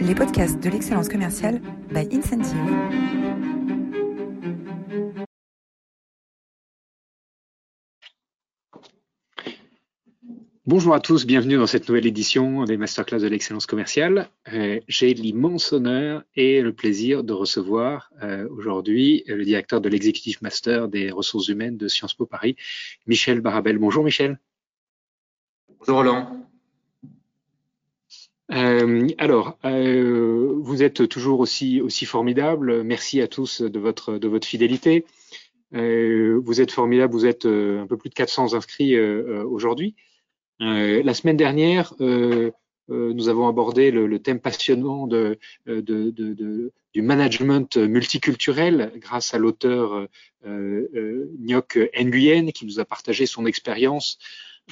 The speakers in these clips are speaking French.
les podcasts de l'excellence commerciale by Incentive. Bonjour à tous, bienvenue dans cette nouvelle édition des Masterclass de l'excellence commerciale. Euh, j'ai l'immense honneur et le plaisir de recevoir euh, aujourd'hui le directeur de l'exécutif master des ressources humaines de Sciences Po Paris, Michel Barabel. Bonjour Michel. Bonjour Roland. Euh, alors, euh, vous êtes toujours aussi aussi formidable. Merci à tous de votre de votre fidélité. Euh, vous êtes formidable. Vous êtes un peu plus de 400 inscrits aujourd'hui. la semaine dernière, nous avons abordé le, thème passionnant de, de, de, du management multiculturel grâce à l'auteur euh, Nyok Nguyen qui nous a partagé son expérience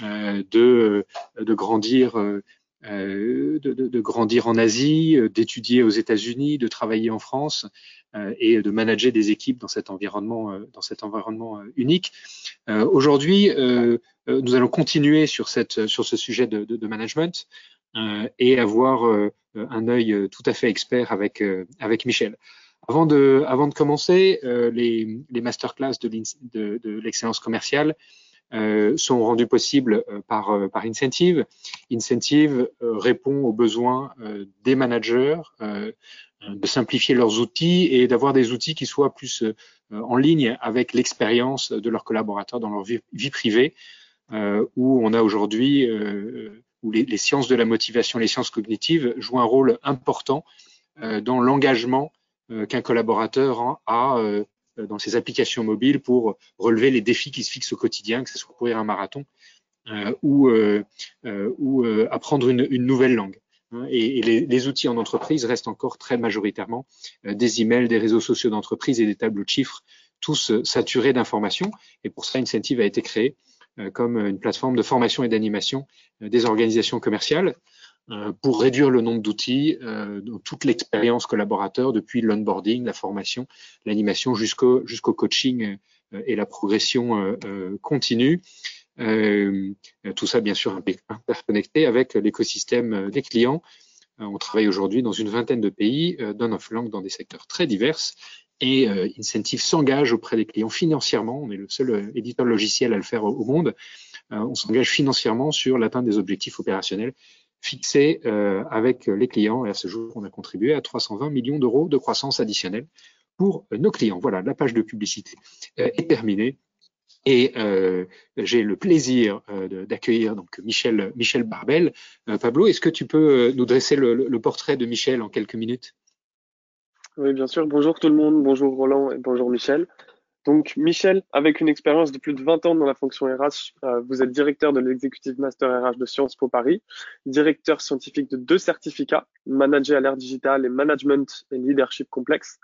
de, de grandir euh, de, de, de, grandir en Asie, euh, d'étudier aux États-Unis, de travailler en France euh, et de manager des équipes dans cet environnement, dans cet environnement unique. Aujourd'hui, nous allons continuer sur, cette, sur ce sujet de, de management et avoir un œil tout à fait expert avec, avec Michel. Avant de, avant de commencer, les, les masterclass de l'excellence commerciale euh, sont rendus possibles euh, par, euh, par Incentive. Incentive répond aux besoins des managers de simplifier leurs outils et d'avoir des outils qui soient plus en ligne avec l'expérience de leurs collaborateurs dans leur vie, privée, où on a aujourd'hui, où les, les, sciences de la motivation, les sciences cognitives jouent un rôle important dans l'engagement qu'un collaborateur a euh, dans ses applications mobiles pour relever les défis qui se fixent au quotidien, que ce soit courir un marathon euh, ou, euh, ou apprendre une, une, nouvelle langue. Hein. Et, les, les, outils en entreprise restent encore très majoritairement des emails, des réseaux sociaux d'entreprise et des tableaux de chiffres, tous saturés d'informations. Et pour ça, Incentive a été créé comme une plateforme de formation et d'animation des organisations commerciales euh, pour réduire le nombre d'outils, euh, toute l'expérience collaborateur, depuis l'onboarding, la formation, l'animation jusqu'au coaching euh, et la progression euh, continue. tout ça, bien sûr, interconnecté avec l'écosystème des clients. on travaille aujourd'hui dans une vingtaine de pays, d'un of langue dans des secteurs très divers. Et Incentive s'engage auprès des clients financièrement. On est le seul éditeur logiciel à le faire au monde. on s'engage financièrement sur l'atteinte des objectifs opérationnels fixé euh, avec les clients. Et à ce jour, on a contribué à 320 millions d'euros de croissance additionnelle pour nos clients. Voilà, la page de publicité euh, est terminée. Et euh, j'ai le plaisir euh, d'accueillir donc Michel, Barbel. Euh, Pablo, est-ce que tu peux nous dresser le, portrait de Michel en quelques minutes? Oui, bien sûr. Bonjour tout le monde. Bonjour Roland et bonjour Michel. Donc, Michel, avec une expérience de plus de 20 ans dans la fonction RH, euh, vous êtes directeur de l'exécutive master RH de Sciences Po Paris, directeur scientifique de deux certificats, manager à l'ère digitale et management et leadership complexe.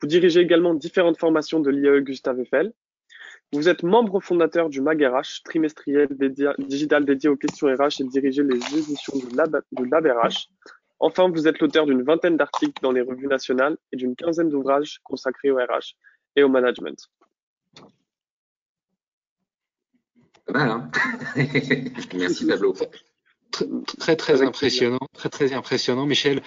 Vous dirigez également différentes formations de l'IAE Gustave Eiffel. Vous êtes membre fondateur du MAG RH, trimestriel digital dédié aux questions RH et dirigez les éditions du Lab, du Lab RH. Enfin, vous êtes l'auteur d'une vingtaine d'articles dans les revues nationales et d'une quinzaine d'ouvrages consacrés au RH et au management. Pas mal, hein Merci Pablo. Très très impressionnant, très très impressionnant, Michel.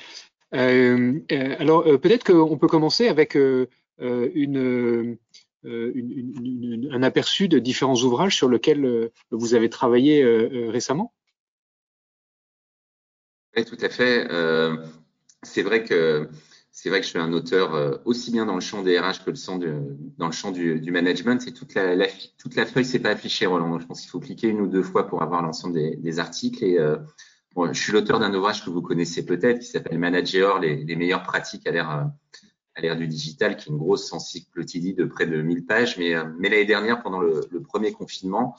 Euh, euh, alors euh, peut-être qu'on peut commencer avec une, une, une, un aperçu de différents ouvrages sur lesquels vous avez travaillé récemment. Oui, tout à fait. c'est vrai que c'est vrai que je suis un auteur euh, aussi bien dans le champ des RH que dans le champ du, management. Et toute la, toute la feuille, c'est pas affiché, Roland. Je pense qu'il faut cliquer une ou deux fois pour avoir l'ensemble des, articles. Et euh, je suis l'auteur d'un ouvrage que vous connaissez peut-être, qui s'appelle Manager, les, les, meilleures pratiques à l'ère du digital, qui est une grosse encyclopédie de près de 1000 pages. Mais, euh, mais l'année dernière, pendant le premier confinement,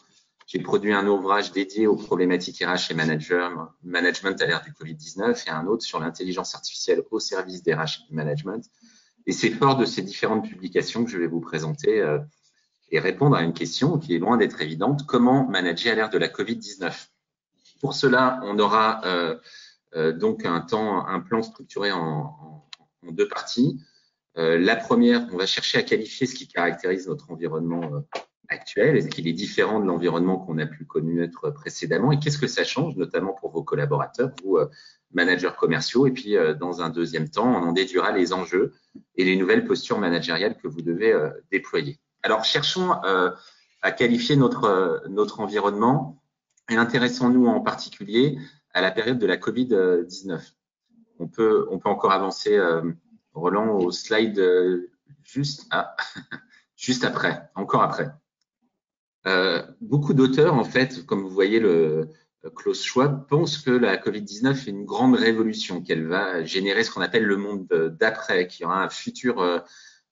j'ai produit un ouvrage dédié aux problématiques RH et management à l'ère du Covid-19 et un autre sur l'intelligence artificielle au service des RH et management. Et c'est fort de ces différentes publications que je vais vous présenter euh, et répondre à une question qui est loin d'être évidente. Comment manager à l'ère de la Covid-19 Pour cela, on aura euh, euh, donc un temps, un plan structuré en, deux parties. La première, on va chercher à qualifier ce qui caractérise notre environnement actuel Est-ce qu'il est différent de l'environnement qu'on a pu connaître précédemment? Et qu'est-ce que ça change, notamment pour vos collaborateurs, vous, euh, managers commerciaux? Et puis, dans un deuxième temps, on en déduira les enjeux et les nouvelles postures managériales que vous devez déployer. Alors, cherchons à qualifier notre, notre environnement et intéressons-nous en particulier à la période de la Covid-19. On peut, on peut encore avancer, Roland, au slide juste, ah, juste après, encore après. Euh, beaucoup d'auteurs, en fait, comme vous voyez le Klaus Schwab, pensent que la Covid-19 est une grande révolution, qu'elle va générer ce qu'on appelle le monde d'après, qu'il y aura un futur, euh,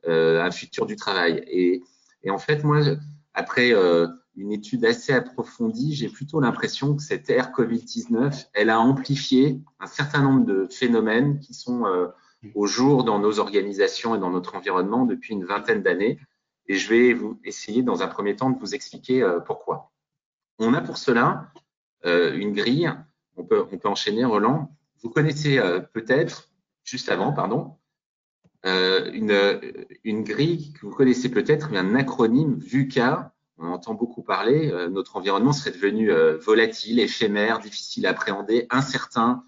euh, un futur du travail. Et, en fait, moi, après une étude assez approfondie, j'ai plutôt l'impression que cette ère Covid-19, elle a amplifié un certain nombre de phénomènes qui sont au jour dans nos organisations et dans notre environnement depuis une vingtaine d'années. Et je vais vous essayer dans un premier temps de vous expliquer euh, pourquoi. On a pour cela euh, une grille. On peut, on peut enchaîner, Roland. Vous connaissez euh, peut-être, juste avant, pardon, une, une grille que vous connaissez peut-être, un acronyme VUCA. On entend beaucoup parler. notre environnement serait devenu volatile, éphémère, difficile à appréhender, incertain,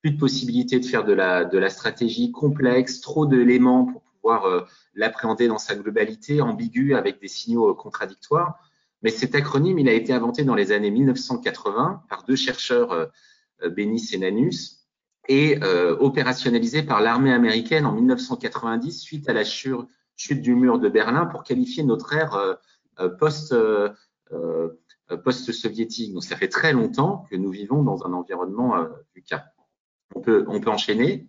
plus de possibilités de faire de la, de la stratégie complexe, trop d'éléments pour pouvoir euh, l'appréhender dans sa globalité, ambigu avec des signaux euh, contradictoires. Mais cet acronyme, il a été inventé dans les années 1980 par deux chercheurs, euh, Bennis et Nanus, et opérationnalisé par l'armée américaine en 1990 suite à la chute du mur de Berlin pour qualifier notre ère post, post-soviétique. Donc ça fait très longtemps que nous vivons dans un environnement du cas on on peut enchaîner.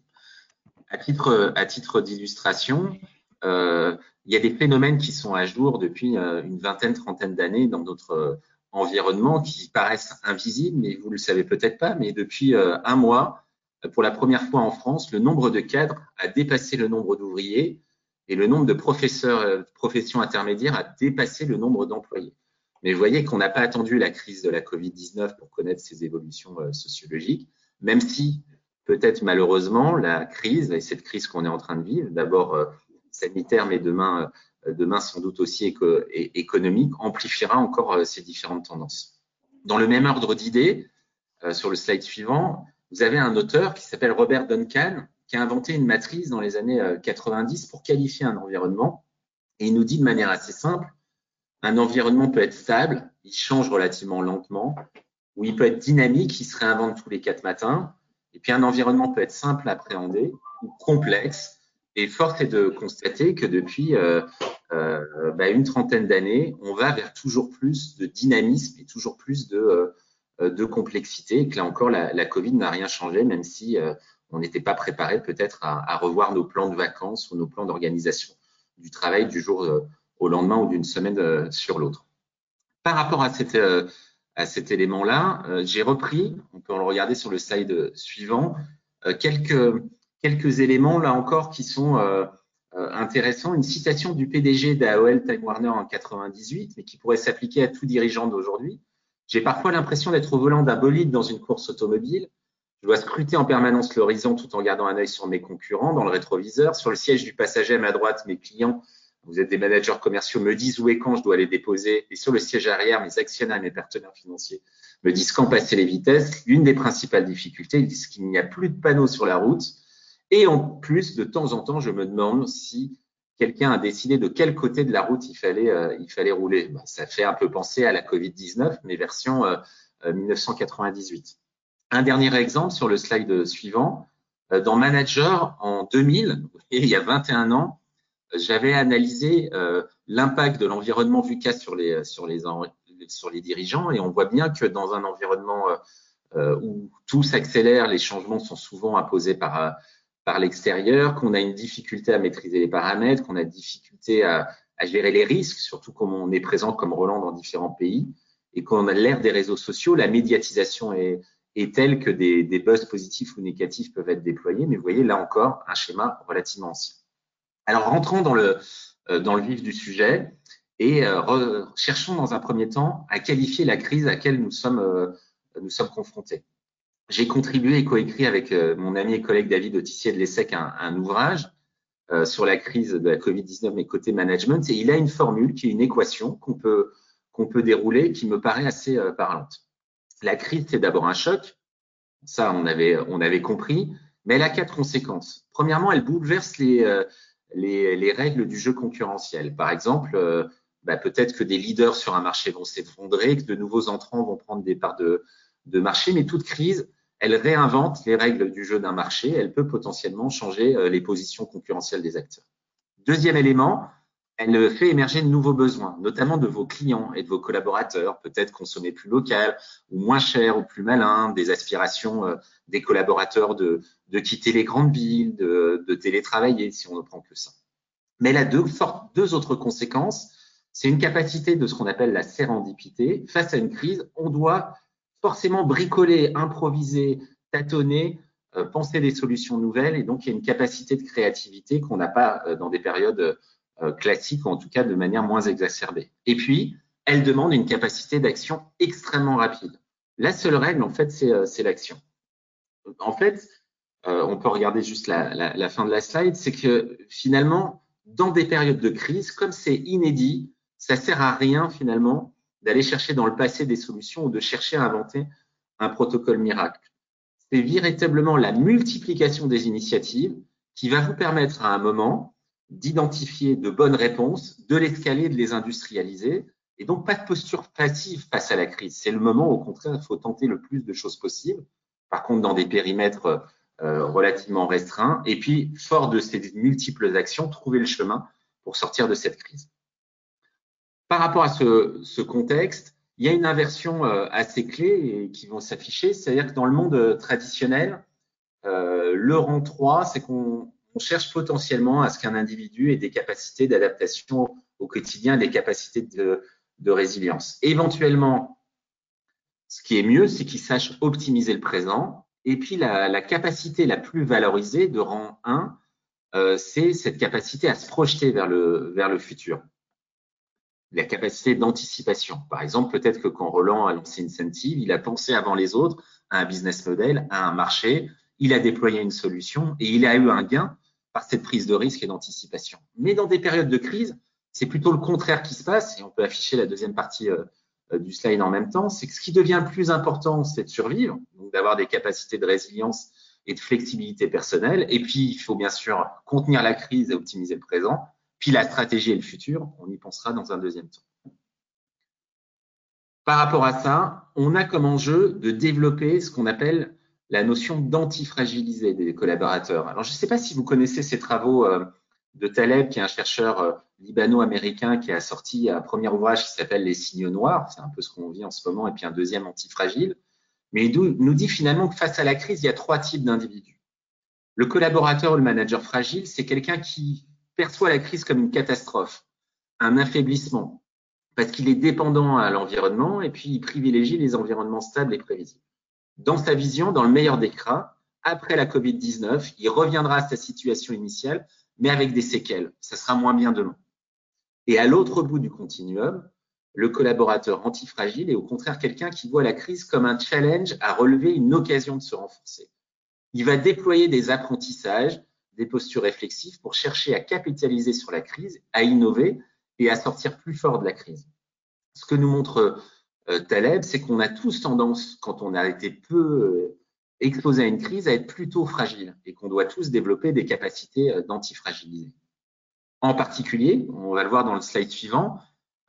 À titre, d'illustration, euh, il y a des phénomènes qui sont à jour depuis euh, une vingtaine, trentaine d'années dans notre euh, environnement qui paraissent invisibles, mais vous ne le savez peut-être pas, mais depuis un mois, pour la première fois en France, le nombre de cadres a dépassé le nombre d'ouvriers et le nombre de professeurs, professions intermédiaires a dépassé le nombre d'employés. Mais vous voyez qu'on n'a pas attendu la crise de la Covid-19 pour connaître ces évolutions sociologiques, même si peut-être malheureusement la crise, et cette crise qu'on est en train de vivre, d'abord euh, sanitaire, mais demain, euh, demain sans doute aussi économique, amplifiera encore euh, ces différentes tendances. Dans le même ordre d'idées, sur le slide suivant, vous avez un auteur qui s'appelle Robert Duncan, qui a inventé une matrice dans les années 90 pour qualifier un environnement. Et il nous dit de manière assez simple, un environnement peut être stable, il change relativement lentement, ou il peut être dynamique, il se réinvente tous les quatre matins, et puis un environnement peut être simple à appréhender ou complexe. Et force est de constater que depuis euh, euh, bah, une trentaine d'années, on va vers toujours plus de dynamisme et toujours plus de, euh, complexité. Et que là encore, la, Covid n'a rien changé, même si on n'était pas préparé peut-être à, revoir nos plans de vacances ou nos plans d'organisation du travail du jour au lendemain ou d'une semaine sur l'autre. Par rapport à cette à cet élément-là. Euh, j'ai repris, on peut le regarder sur le slide suivant, euh, quelques, quelques éléments là encore qui sont euh, intéressants. Une citation du PDG d'AOL Time Warner en 98, mais qui pourrait s'appliquer à tout dirigeant d'aujourd'hui. J'ai parfois l'impression d'être au volant d'un bolide dans une course automobile. Je dois scruter en permanence l'horizon tout en gardant un œil sur mes concurrents dans le rétroviseur. Sur le siège du passager à ma droite, mes clients vous êtes des managers commerciaux, me disent où et quand je dois les déposer. Et sur le siège arrière, mes actionnaires, mes partenaires financiers me disent quand passer les vitesses. L'une des principales difficultés, ils disent qu'il n'y a plus de panneaux sur la route. Et en plus, de temps en temps, je me demande si quelqu'un a décidé de quel côté de la route il fallait, euh, il fallait rouler. Ben, ça fait un peu penser à la Covid-19, mais version euh, 1998. Euh, un dernier exemple sur le slide suivant. Euh, dans Manager, en 2000, il y a 21 ans, j'avais analysé euh, l'impact de l'environnement VUCA sur les, sur, les, sur les dirigeants et on voit bien que dans un environnement euh, euh, où tout s'accélère, les changements sont souvent imposés par, par l'extérieur, qu'on a une difficulté à maîtriser les paramètres, qu'on a difficulté à, à, gérer les risques, surtout comme on est présent comme Roland dans différents pays, et qu'on a l'ère des réseaux sociaux, la médiatisation est, est telle que des, des buzz positifs ou négatifs peuvent être déployés. Mais vous voyez là encore un schéma relativement ancien. Alors rentrons dans le, euh, dans le vif du sujet et euh, cherchons dans un premier temps à qualifier la crise à laquelle nous sommes, euh, nous sommes confrontés. J'ai contribué et coécrit avec mon ami et collègue David Autissier de l'ESSEC un, un ouvrage sur la crise de la Covid-19 mais côté management et il a une formule qui est une équation qu'on peut, qu'on peut dérouler qui me paraît assez parlante. La crise, c'est d'abord un choc, Ça, on avait, on avait compris. Mais elle a quatre conséquences. Premièrement, elle bouleverse les, les, les règles du jeu concurrentiel. Par exemple, euh, bah, peut-être que des leaders sur un marché vont s'effondrer, que de nouveaux entrants vont prendre des parts de, de marché, mais toute crise, elle réinvente les règles du jeu d'un marché, elle peut potentiellement changer euh, les positions concurrentielles des acteurs. Deuxième élément, elle fait émerger de nouveaux besoins, notamment de vos clients et de vos collaborateurs, peut-être consommer plus local ou moins cher ou plus malin, des aspirations euh, des collaborateurs de, quitter les grandes villes, de, télétravailler, si on ne prend que ça. Mais elle a deux, autres conséquences. C'est une capacité de ce qu'on appelle la sérendipité. Face à une crise, on doit forcément bricoler, improviser, tâtonner, euh, penser des solutions nouvelles. Et donc, il y a une capacité de créativité qu'on n'a pas euh, dans des périodes classique, ou en tout cas de manière moins exacerbée. Et puis, elle demande une capacité d'action extrêmement rapide. La seule règle, en fait, c'est euh, l'action. En fait, euh, on peut regarder juste la, la, la, fin de la slide, c'est que finalement, dans des périodes de crise, comme c'est inédit, ça sert à rien finalement d'aller chercher dans le passé des solutions ou de chercher à inventer un protocole miracle. C'est véritablement la multiplication des initiatives qui va vous permettre à un moment d'identifier de bonnes réponses, de l'escalier, de les industrialiser. Et donc, pas de posture passive face à la crise. C'est le moment, au contraire, il faut tenter le plus de choses possibles. Par contre, dans des périmètres euh, relativement restreints. Et puis, fort de ces multiples actions, trouver le chemin pour sortir de cette crise. Par rapport à ce, ce contexte, il y a une inversion euh, assez clé et qui vont s'afficher. C'est-à-dire que dans le monde euh, traditionnel, euh, le rang 3, c'est qu'on on cherche potentiellement à ce qu'un individu ait des capacités d'adaptation au quotidien, des capacités de, résilience. Éventuellement, ce qui est mieux, c'est qu'il sache optimiser le présent. Et puis, la, capacité la plus valorisée de rang 1, euh, c'est cette capacité à se projeter vers le, vers le futur. La capacité d'anticipation. Par exemple, peut-être que quand Roland a lancé Incentive, il a pensé avant les autres à un business model, à un marché, il a déployé une solution et il a eu un gain par cette prise de risque et d'anticipation. Mais dans des périodes de crise, c'est plutôt le contraire qui se passe, et on peut afficher la deuxième partie euh, euh, du slide en même temps, c'est que ce qui devient le plus important, c'est de survivre, donc d'avoir des capacités de résilience et de flexibilité personnelle. Et puis, il faut bien sûr contenir la crise et optimiser le présent. Puis la stratégie et le futur, on y pensera dans un deuxième temps. Par rapport à ça, on a comme enjeu de développer ce qu'on appelle la notion d'antifragiliser des collaborateurs. Alors, je ne sais pas si vous connaissez ces travaux euh, de Taleb, qui est un chercheur euh, libano-américain qui a sorti un premier ouvrage qui s'appelle Les signaux noirs. C'est un peu ce qu'on vit en ce moment, et puis un deuxième antifragile. Mais il nous dit finalement que face à la crise, il y a trois types d'individus. Le collaborateur ou le manager fragile, c'est quelqu'un qui perçoit la crise comme une catastrophe, un affaiblissement, parce qu'il est dépendant à l'environnement et puis il privilégie les environnements stables et prévisibles dans sa vision, dans le meilleur des cas, après la Covid-19, il reviendra à sa situation initiale, mais avec des séquelles. Ça sera moins bien demain. Et à l'autre bout du continuum, le collaborateur antifragile est au contraire quelqu'un qui voit la crise comme un challenge à relever une occasion de se renforcer. Il va déployer des apprentissages, des postures réflexives pour chercher à capitaliser sur la crise, à innover et à sortir plus fort de la crise. Ce que nous montre Taleb, c'est qu'on a tous tendance, quand on a été peu euh, exposé à une crise, à être plutôt fragile et qu'on doit tous développer des capacités euh, d'antifragiliser. En particulier, on va le voir dans le slide suivant,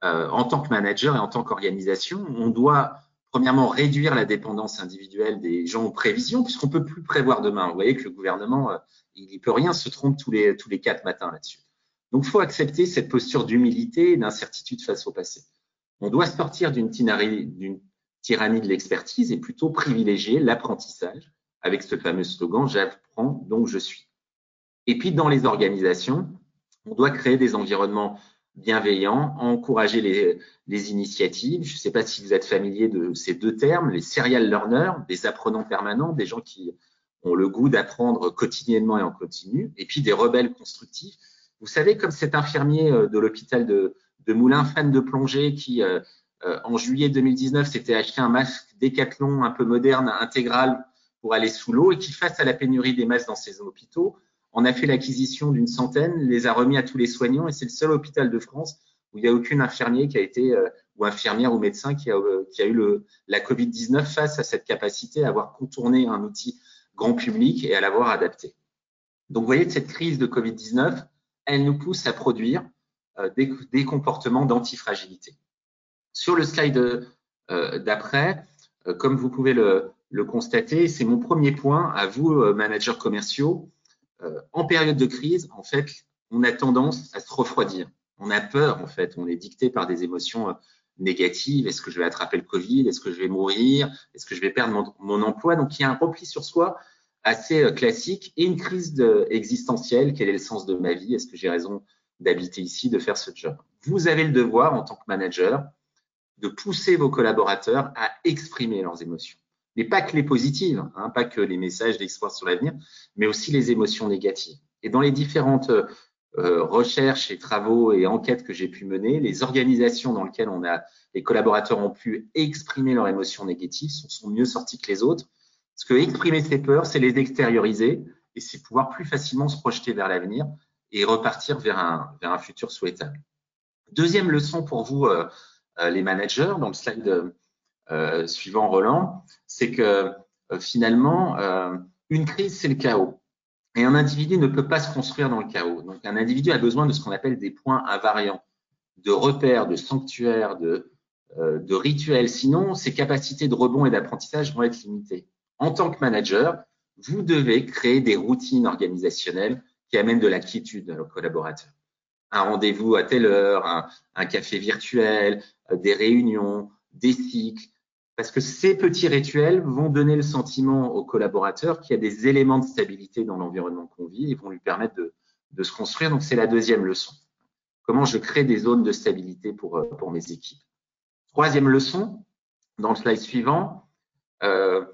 en tant que manager et en tant qu'organisation, on doit premièrement réduire la dépendance individuelle des gens aux prévisions, puisqu'on peut plus prévoir demain. Vous voyez que le gouvernement, il ne peut rien se tromper tous les, tous les quatre matins là-dessus. Donc, il faut accepter cette posture d'humilité et d'incertitude face au passé. On doit sortir d'une tyrannie, de l'expertise et plutôt privilégier l'apprentissage avec ce fameux slogan J'apprends donc je suis. Et puis dans les organisations, on doit créer des environnements bienveillants, encourager les, initiatives. Je ne sais pas si vous êtes familier de ces deux termes, les serial learners, des apprenants permanents, des gens qui ont le goût d'apprendre quotidiennement et en continu, et puis des rebelles constructifs. Vous savez, comme cet infirmier euh, de l'hôpital de, de Moulin fan de plongée qui, euh, euh, en juillet 2019, s'était acheté un masque Décathlon un peu moderne, intégral, pour aller sous l'eau et qui, face à la pénurie des masques dans ses hôpitaux, en a fait l'acquisition d'une centaine, les a remis à tous les soignants et c'est le seul hôpital de France où il n'y a aucun infirmier qui a été euh, ou infirmière ou médecin qui a, qui a eu le, la Covid-19 face à cette capacité à avoir contourné un outil grand public et à l'avoir adapté. Donc, vous voyez, cette crise de Covid-19, elle nous pousse à produire euh, des, des, comportements d'antifragilité. Sur le slide euh, d'après, euh, comme vous pouvez le, constater, c'est mon premier point à vous, euh, managers commerciaux. Euh, en période de crise, en fait, on a tendance à se refroidir. On a peur, en fait. On est dicté par des émotions négatives. Est-ce que je vais attraper le Covid? Est-ce que je vais mourir? Est-ce que je vais perdre mon, emploi? Donc, il y a un repli sur soi assez classique et une crise existentielle. Quel est le sens de ma vie? Est-ce que j'ai raison d'habiter ici, de faire ce job Vous avez le devoir, en tant que manager, de pousser vos collaborateurs à exprimer leurs émotions. Mais pas que les positives, hein, pas que les messages d'espoir sur l'avenir, mais aussi les émotions négatives. Et dans les différentes euh, recherches et travaux et enquêtes que j'ai pu mener, les organisations dans lesquelles on a, les collaborateurs ont pu exprimer leurs émotions négatives sont, mieux sortis que les autres. Parce que exprimer ses peurs, c'est les extérioriser et c'est pouvoir plus facilement se projeter vers l'avenir et repartir vers un, vers un futur souhaitable. Deuxième leçon pour vous, euh, euh, les managers, le slide euh, suivant Roland, c'est que finalement, une crise, c'est le chaos. Et un individu ne peut pas se construire dans le chaos. Donc, un individu a besoin de ce qu'on appelle des points invariants, de repères, de sanctuaires, de, de rituels. Sinon, ses capacités de rebond et d'apprentissage vont être limitées. En tant que manager, vous devez créer des routines organisationnelles qui amènent de la quiétude à vos collaborateurs un rendez-vous à telle heure, un, café virtuel, euh, des réunions, des cycles, parce que ces petits rituels vont donner le sentiment au collaborateur qu'il y a des éléments de stabilité dans l'environnement qu'on vit et vont lui permettre de, se construire. Donc, c'est la deuxième leçon. Comment je crée des zones de stabilité pour, euh, mes équipes. Troisième leçon, dans le slide suivant, euh,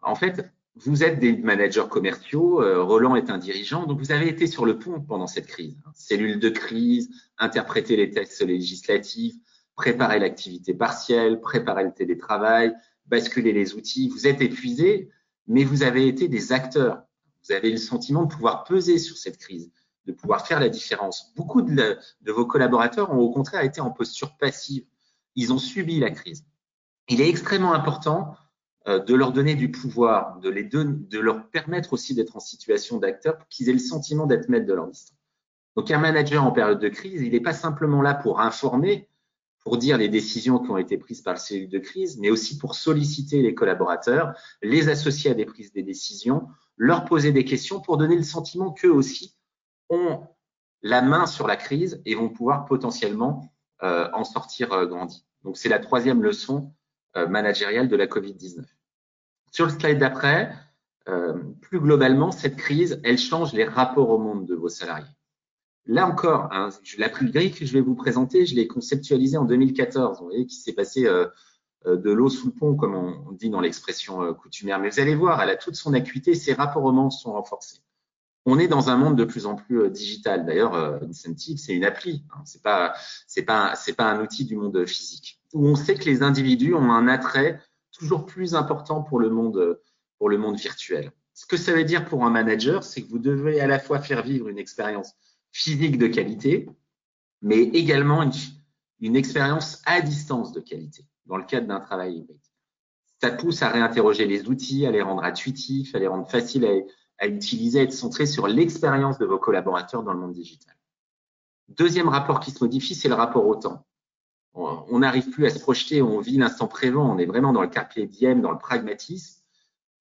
en fait, vous êtes des managers commerciaux, euh, Roland est un dirigeant, donc vous avez été sur le pont pendant cette crise. Cellule de crise, interpréter les textes législatifs, préparer l'activité partielle, préparer le télétravail, basculer les outils. Vous êtes épuisé, mais vous avez été des acteurs. Vous avez le sentiment de pouvoir peser sur cette crise, de pouvoir faire la différence. Beaucoup de, vos collaborateurs ont au contraire été en posture passive. Ils ont subi la crise. Il est extrêmement important de leur donner du pouvoir, de, les de leur permettre aussi d'être en situation d'acteur pour qu'ils aient le sentiment d'être maître de leur destin. Donc un manager en période de crise, il n'est pas simplement là pour informer, pour dire les décisions qui ont été prises par le cellule de crise, mais aussi pour solliciter les collaborateurs, les associer à des prises de décisions, leur poser des questions pour donner le sentiment qu'eux aussi ont la main sur la crise et vont pouvoir potentiellement euh, en sortir euh, grandi. Donc c'est la troisième leçon euh, managériale de la Covid-19. Sur le slide d'après, euh, plus globalement, cette crise, elle change les rapports au monde de vos salariés. Là encore, hein, la grille que je vais vous présenter, je l'ai conceptualisée en 2014. Vous voyez qu'il s'est passé euh, euh, de l'eau sous le pont, comme on dit dans l'expression coutumière. Mais vous allez voir, elle a toute son acuité, ses rapports au monde sont renforcés. On est dans un monde de plus en plus digital. D'ailleurs, Incentive, c'est une appli. Hein, c'est c'est pas un outil du monde physique. Où on sait que les individus ont un attrait toujours plus important pour le monde, pour le monde virtuel. Ce que ça veut dire pour un manager, c'est que vous devez à la fois faire vivre une expérience physique de qualité, mais également une, expérience à distance de qualité dans le cadre d'un travail hybride. Ça pousse à réinterroger les outils, à les rendre intuitifs, à les rendre faciles à, à utiliser, à être centrés sur l'expérience de vos collaborateurs dans le monde digital. Deuxième rapport qui se modifie, c'est le rapport au temps on n'arrive plus à se projeter, on vit l'instant présent, on est vraiment dans le carpe diem, dans le pragmatisme.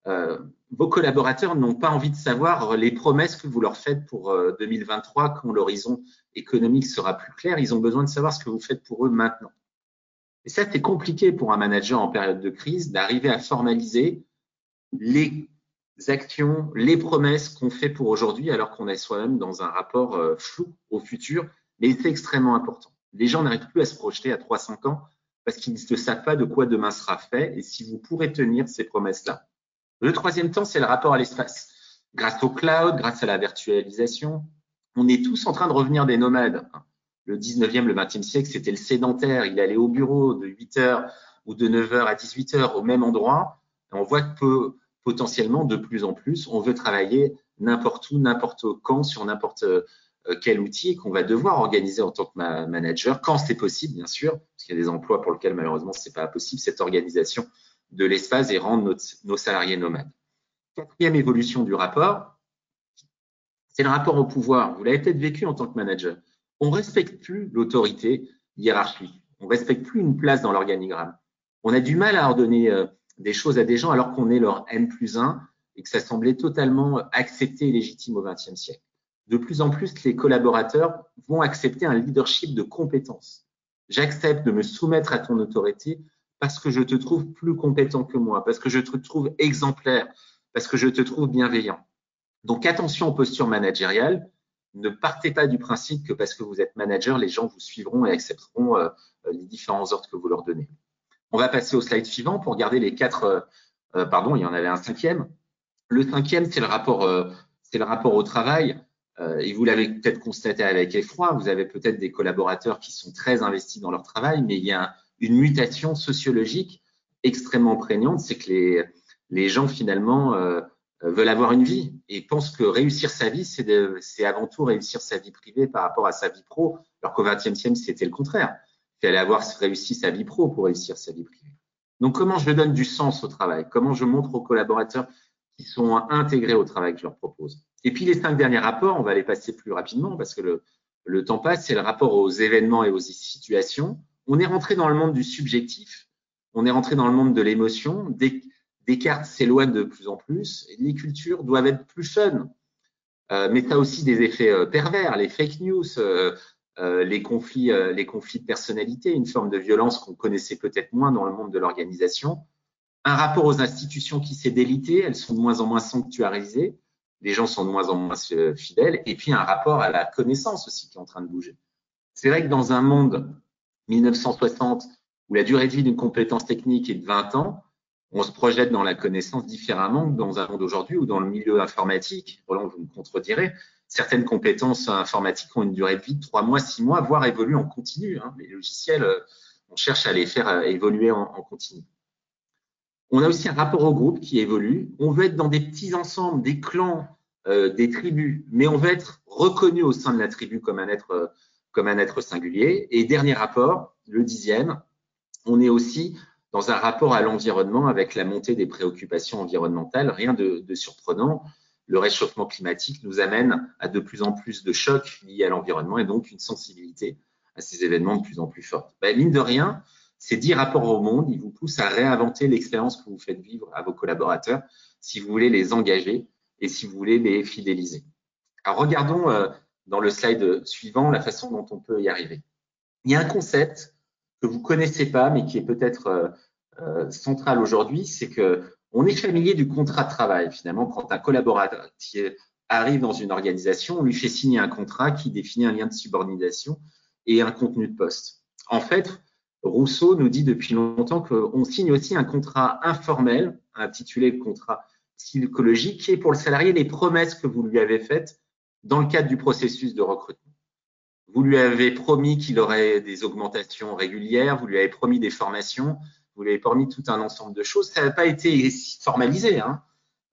Euh, vos collaborateurs n'ont pas envie de savoir les promesses que vous leur faites pour 2023 euh, quand l'horizon économique sera plus clair. Ils ont besoin de savoir ce que vous faites pour eux maintenant. Et ça, c'est compliqué pour un manager en période de crise d'arriver à formaliser les actions, les promesses qu'on fait pour aujourd'hui alors qu'on est soi-même dans un rapport euh, flou au futur, mais c'est extrêmement important. Les gens n'arrivent plus à se projeter à 3-5 ans parce qu'ils ne savent pas de quoi demain sera fait et si vous pourrez tenir ces promesses-là. Le troisième temps, c'est le rapport à l'espace. Grâce au cloud, grâce à la virtualisation, on est tous en train de revenir des nomades. Le 19e, le 20e siècle, c'était le sédentaire. Il allait au bureau de 8 heures ou de 9 heures à 18 heures au même endroit. on voit que potentiellement, de plus en plus, on veut travailler n'importe où, n'importe quand, sur n'importe quel outil qu'on va devoir organiser en tant que manager, quand c'est possible, bien sûr, parce qu'il y a des emplois pour lesquels malheureusement c'est pas possible, cette organisation de l'espace et rendre nos salariés nomades. Quatrième évolution du rapport, c'est le rapport au pouvoir. Vous l'avez peut-être vécu en tant que manager. On respecte plus l'autorité hiérarchique. On respecte plus une place dans l'organigramme. On a du mal à ordonner euh, des choses à des gens alors qu'on est leur N plus 1 et que ça semblait totalement accepté et légitime au XXe siècle. De plus en plus, les collaborateurs vont accepter un leadership de compétences. J'accepte de me soumettre à ton autorité parce que je te trouve plus compétent que moi, parce que je te trouve exemplaire, parce que je te trouve bienveillant. Donc attention aux postures managériales. Ne partez pas du principe que parce que vous êtes manager, les gens vous suivront et accepteront euh, les différents ordres que vous leur donnez. On va passer au slide suivant pour regarder les quatre. Euh, euh, pardon, il y en avait un cinquième. Le cinquième, c'est le rapport, c'est le rapport au travail. Et vous l'avez peut-être constaté avec effroi. Vous avez peut-être des collaborateurs qui sont très investis dans leur travail, mais il y a une mutation sociologique extrêmement prégnante. C'est que les, les gens finalement euh, veulent avoir une vie et pensent que réussir sa vie, c'est avant tout réussir sa vie privée par rapport à sa vie pro, alors qu'au XXe siècle, c'était le contraire. Il fallait avoir réussi sa vie pro pour réussir sa vie privée. Donc, comment je donne du sens au travail? Comment je montre aux collaborateurs qui sont intégrés au travail que je leur propose? Et puis, les cinq derniers rapports, on va les passer plus rapidement parce que le, temps passe, c'est le rapport aux événements et aux situations. On est rentré dans le monde du subjectif, on est rentré dans le monde de l'émotion. Dès, Descartes s'éloigne de plus en plus les cultures doivent être plus fun. Euh, mais ça aussi des effets euh, pervers, les fake news, euh, les conflits, les conflits de personnalité, une forme de violence qu'on connaissait peut-être moins dans le monde de l'organisation. Un rapport aux institutions qui s'est délité, elles sont de moins en moins sanctuarisées, les gens sont de moins en moins fidèles, et puis un rapport à la connaissance aussi qui est en train de bouger. C'est vrai que dans un monde 1960 où la durée de vie d'une compétence technique est de 20 ans, on se projette dans la connaissance différemment que dans un monde d'aujourd'hui ou dans le milieu informatique. Vous me contredirez. Certaines compétences informatiques ont une durée de vie de trois mois, six mois, voire évoluent en continu. Hein. Les logiciels, euh, on cherche à les faire euh, évoluer en, continu. On a aussi un rapport au groupe qui évolue. On veut être dans des petits ensembles, des clans, euh, des tribus, mais on veut être reconnu au sein de la tribu comme un être, comme un être singulier. Et dernier rapport, le dixième, on est aussi dans un rapport à l'environnement avec la montée des préoccupations environnementales. Rien de, surprenant. Le réchauffement climatique nous amène à de plus en plus de chocs liés à l'environnement et donc une sensibilité à ces événements de plus en plus forte. Ben, mine de rien, ces dix rapports au monde, ils vous poussent à réinventer l'expérience que vous faites vivre à vos collaborateurs si vous voulez les engager et si vous voulez les fidéliser. Alors regardons euh, dans le slide suivant la façon dont on peut y arriver. Il y a un concept que vous connaissez pas, mais qui est peut-être euh, euh, central aujourd'hui, c'est que on est familier du contrat de travail. Finalement, quand un collaborateur arrive dans une organisation, on lui fait signer un contrat qui définit un lien de subordination et un contenu de poste. En fait, Rousseau nous dit depuis longtemps qu'on signe aussi un contrat informel, intitulé contrat psychologique, est pour le salarié les promesses que vous lui avez faites dans le cadre du processus de recrutement. Vous lui avez promis qu'il aurait des augmentations régulières, vous lui avez promis des formations, vous lui avez promis tout un ensemble de choses. Ça n'a pas été formalisé, hein.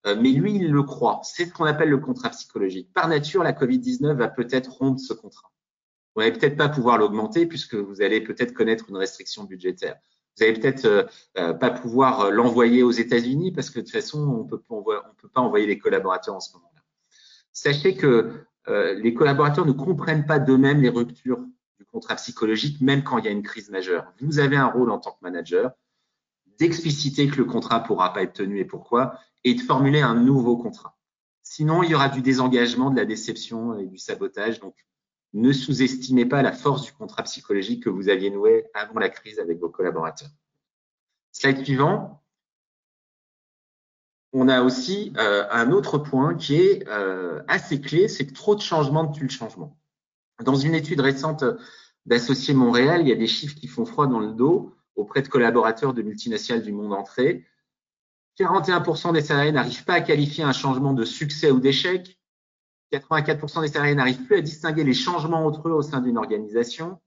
Euh, mais lui, il le croit. C'est ce qu'on appelle le contrat psychologique. Par nature, la Covid-19 va peut-être rompre ce contrat. Vous n'allez peut-être pas pouvoir l'augmenter puisque vous allez peut-être connaître une restriction budgétaire. Vous allez peut-être euh, euh, pas pouvoir l'envoyer aux États-Unis parce que de toute façon, on peut, on peut pas envoyer les collaborateurs en ce moment-là. Sachez que euh, les collaborateurs ne comprennent pas d'eux-mêmes les ruptures du contrat psychologique, même quand il y a une crise majeure. Vous avez un rôle en tant que manager d'expliciter que le contrat ne pourra pas être tenu et pourquoi, et de formuler un nouveau contrat. Sinon, il y aura du désengagement, de la déception et du sabotage. Ne sous-estimez pas la force du contrat psychologique que vous aviez noué avant la crise avec vos collaborateurs. Slide suivant on a aussi euh, un autre point qui est euh, assez clé, c'est que trop de changements tuent le changement. Dans une étude récente d'Associés Montréal, il y a des chiffres qui font froid dans le dos auprès de collaborateurs de multinationales du monde entier. 41% des salariés n'arrivent pas à qualifier un changement de succès ou d'échec. 84% des salariés n'arrivent plus à distinguer les changements entre eux au sein d'une organisation.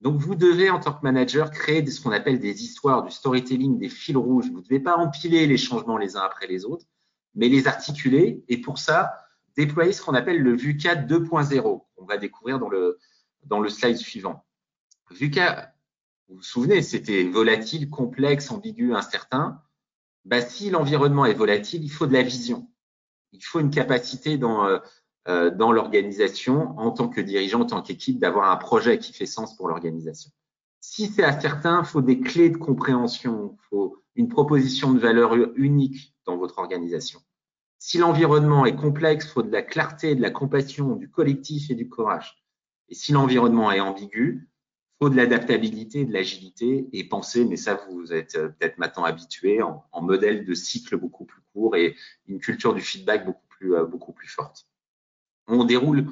Donc, vous devez, en tant que manager, créer ce qu'on appelle des histoires, du storytelling, des fils rouges. Vous ne devez pas empiler les changements les uns après les autres, mais les articuler. Et pour ça, déployer ce qu'on appelle le VUCA 2.0, qu'on va découvrir dans le, dans le slide suivant. VUCA, vous vous souvenez, c'était volatile, complexe, ambigu, incertain. Bah, si l'environnement est volatile, il faut de la vision. Il faut une capacité dans, euh, euh, dans l'organisation, en tant que dirigeant, en tant qu'équipe, d'avoir un projet qui fait sens pour l'organisation. Si c'est incertain, il faut des clés de compréhension, il faut une proposition de valeur unique dans votre organisation. Si l'environnement est complexe, il faut de la clarté, de la compassion, du collectif et du courage. Et si l'environnement est ambigu, faut de l'adaptabilité, de l'agilité et penser, mais ça vous êtes euh, peut-être maintenant habitué, en, modèle de cycle beaucoup plus court et une culture du feedback beaucoup plus, euh, forte. On déroule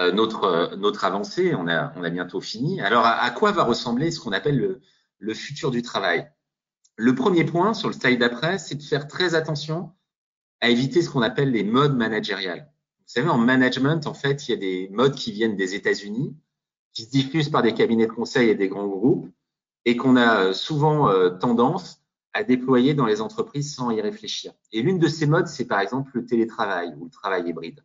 euh, notre, avancée, on a, bientôt fini. Alors, à, quoi va ressembler ce qu'on appelle le, le futur du travail? Le premier point sur le slide d'après, c'est de faire très attention à éviter ce qu'on appelle les modes managériales. Vous savez, en management, en fait, il y a des modes qui viennent des États-Unis, qui se diffusent par des cabinets de conseil et des grands groupes, et qu'on a euh, souvent euh, tendance à déployer dans les entreprises sans y réfléchir. Et l'une de ces modes, c'est par exemple le télétravail ou le travail hybride.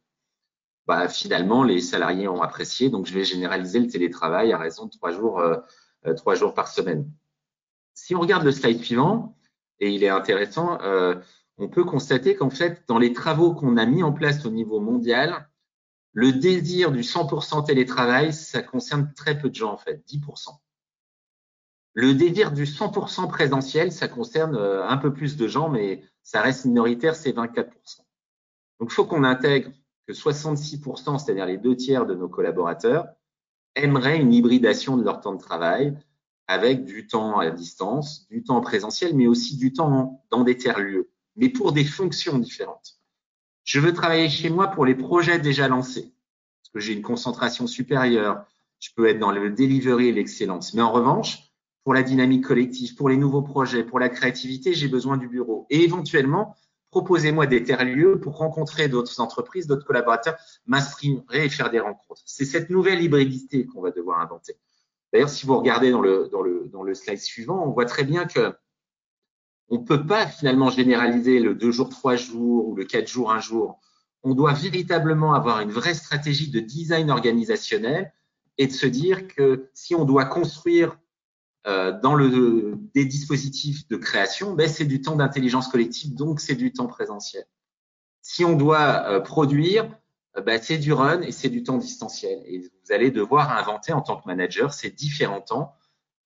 Bah, finalement, les salariés ont apprécié, donc je vais généraliser le télétravail à raison de trois jours, euh, trois jours par semaine. Si on regarde le slide suivant, et il est intéressant, euh, on peut constater qu'en fait, dans les travaux qu'on a mis en place au niveau mondial, le désir du 100% télétravail, ça concerne très peu de gens en fait, 10%. Le désir du 100% présentiel, ça concerne euh, un peu plus de gens, mais ça reste minoritaire, c'est 24%. Donc, il faut qu'on intègre que 66%, c'est-à-dire les deux tiers de nos collaborateurs, aimeraient une hybridation de leur temps de travail avec du temps à distance, du temps présentiel, mais aussi du temps dans des tiers-lieux mais pour des fonctions différentes. Je veux travailler chez moi pour les projets déjà lancés, parce que j'ai une concentration supérieure. Je peux être dans le delivery et l'excellence. Mais en revanche, pour la dynamique collective, pour les nouveaux projets, pour la créativité, j'ai besoin du bureau. Et éventuellement, proposez-moi des terres-lieux pour rencontrer d'autres entreprises, d'autres collaborateurs, m'inspirer et faire des rencontres. C'est cette nouvelle hybridité qu'on va devoir inventer. D'ailleurs, si vous regardez dans le, dans, le, dans le slide suivant, on voit très bien que on ne peut pas finalement généraliser le deux jours, trois jours ou le quatre jours, un jour. On doit véritablement avoir une vraie stratégie de design organisationnel et de se dire que si on doit construire euh, dans le, des dispositifs de création, ben, c'est du temps d'intelligence collective, donc c'est du temps présentiel. Si on doit euh, produire, euh, ben, c'est du run et c'est du temps distanciel. Et vous allez devoir inventer en tant que manager ces différents temps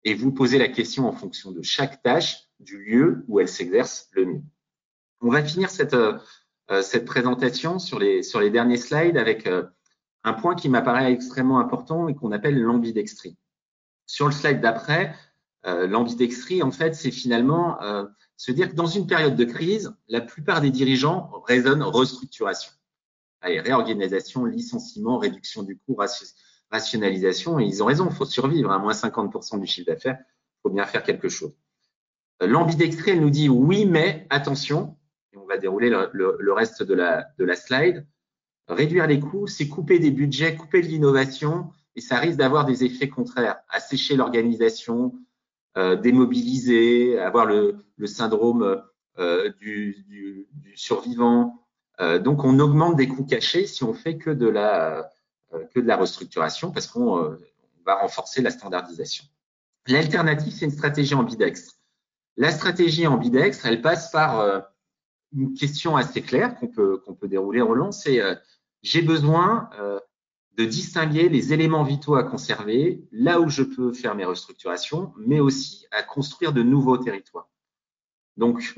et vous posez la question en fonction de chaque tâche du lieu où elle s'exerce le mieux. On va finir cette, euh, euh, présentation sur les, derniers slides avec euh, un point qui m'apparaît extrêmement important et qu'on appelle l'ambidextrie. Sur le slide d'après, l'ambidextrie, en fait, c'est finalement se dire que dans une période de crise, la plupart des dirigeants raisonnent restructuration. Allez, réorganisation, licenciement, réduction du coût, rationalisation, et ils ont raison, il faut survivre à moins 50% du chiffre d'affaires, il faut bien faire quelque chose. L'ambidextrie, elle nous dit oui, mais attention, on va dérouler le, reste de la, de la slide, réduire les coûts, c'est couper des budgets, couper de l'innovation, et ça risque d'avoir des effets contraires, assécher l'organisation, euh, démobiliser, avoir le, syndrome euh, du, survivant. Euh, donc, on augmente des coûts cachés si on fait que de la, euh, restructuration, parce qu'on euh, va renforcer la standardisation. L'alternative, c'est une stratégie ambidextre. La stratégie ambidextre, elle passe par euh, une question assez claire qu'on peut, qu'on peut dérouler long, c'est euh, j'ai besoin euh, de distinguer les éléments vitaux à conserver, là où je peux faire mes restructurations, mais aussi à construire de nouveaux territoires. Donc,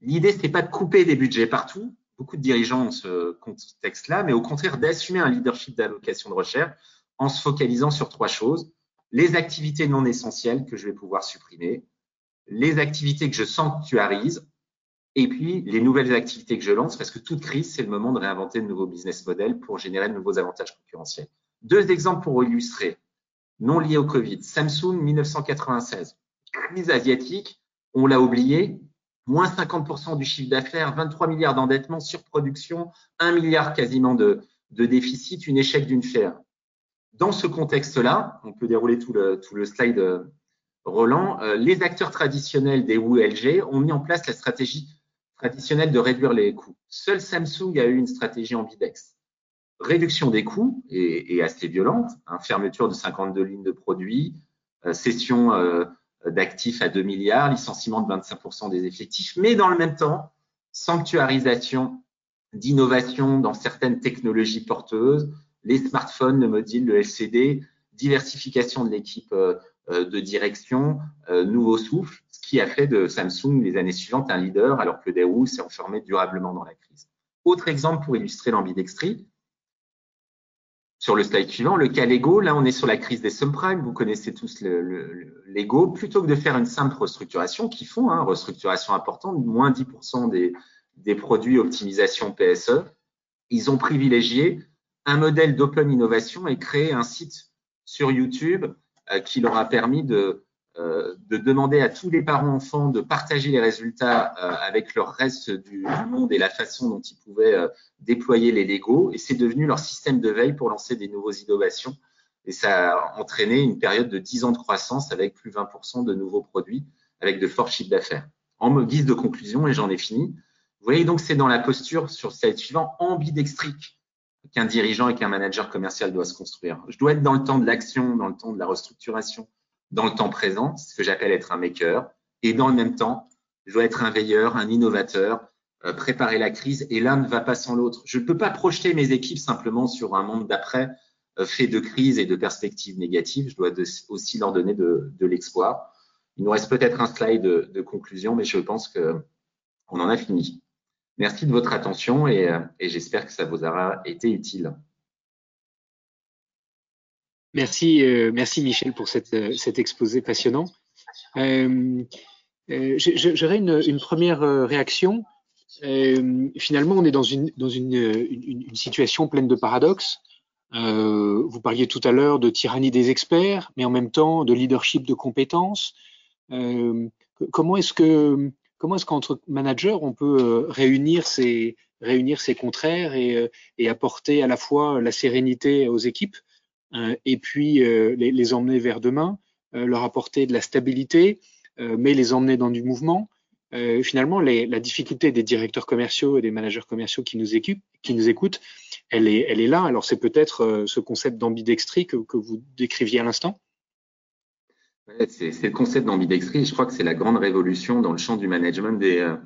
l'idée, c'est pas de couper des budgets partout. Beaucoup de dirigeants ont ce contexte-là, mais au contraire d'assumer un leadership d'allocation de recherche en se focalisant sur trois choses. Les activités non essentielles que je vais pouvoir supprimer, les activités que je sanctuarise et puis les nouvelles activités que je lance parce que toute crise, c'est le moment de réinventer de nouveaux business models pour générer de nouveaux avantages concurrentiels. Deux exemples pour illustrer, non liés au Covid. Samsung 1996, crise asiatique, on l'a oublié, moins 50% du chiffre d'affaires, 23 milliards d'endettement, surproduction, 1 milliard quasiment de, déficit, une échec d'une fer. Dans ce contexte-là, on peut dérouler tout le, tout le slide euh, Roland, euh, les acteurs traditionnels des WLG ont mis en place la stratégie traditionnelle de réduire les coûts. Seul Samsung a eu une stratégie ambidex. réduction des coûts et, assez violente, hein, fermeture de 52 lignes de produits, cession d'actifs à 2 milliards, licenciement de 25% des effectifs, mais dans le même temps, sanctuarisation d'innovation dans certaines technologies porteuses, les smartphones, le module, le LCD, diversification de l'équipe euh, euh, de direction, euh, nouveau souffle, ce qui a fait de Samsung les années suivantes un leader alors que Daewoo s'est enfermé durablement dans la crise. Autre exemple pour illustrer l'ambidextrie, sur le slide suivant, le cas Lego, là on est sur la crise des subprimes, vous connaissez tous le, Lego, plutôt que de faire une simple restructuration, qui font, hein, restructuration importante, moins 10% des, produits optimisation PSE, ils ont privilégié un modèle d'open innovation et créé un site sur YouTube euh, qui leur a permis de, euh, de, demander à tous les parents enfants de partager les résultats euh, avec leur reste du, monde et la façon dont ils pouvaient déployer les Lego. Et c'est devenu leur système de veille pour lancer des nouvelles innovations. Et ça a entraîné une période de 10 ans de croissance avec plus 20% de nouveaux produits avec de forts chiffres d'affaires. En guise de conclusion, et j'en ai fini, vous voyez donc c'est dans la posture sur cette suivant ambidextrique qu'un dirigeant et qu'un manager commercial doit se construire. Je dois être dans le temps de l'action, dans le temps de la restructuration, dans le temps présent, ce que j'appelle être un maker, et dans le même temps, je dois être un veilleur, un innovateur, euh, préparer la crise, et l'un ne va pas sans l'autre. Je ne peux pas projeter mes équipes simplement sur un monde d'après euh, fait de crise et de perspectives négatives. Je dois aussi leur donner de, l'espoir. Il nous reste peut-être un slide de, conclusion, mais je pense qu'on en a fini. Merci de votre attention euh, et, j'espère que ça vous aura été utile. Merci, euh, merci Michel pour euh, cet exposé passionnant. J'aurais une, première réaction. finalement, on est dans, une, situation pleine de paradoxes. vous parliez tout à l'heure de tyrannie des experts, mais en même temps de leadership de compétences. comment est-ce que comment est-ce qu'entre managers, on peut euh, réunir ces, contraires et, euh, et, apporter à la fois la sérénité aux équipes euh, et puis les, emmener vers demain, leur apporter de la stabilité, mais les emmener dans du mouvement? finalement, les, la difficulté des directeurs commerciaux et des managers commerciaux qui nous, écoutent, elle est, là. Alors c'est peut-être ce concept d'ambidextrie que vous décriviez à l'instant c'est le concept d'ambidextrie. Je crois que c'est la grande révolution dans le champ du management des, euh,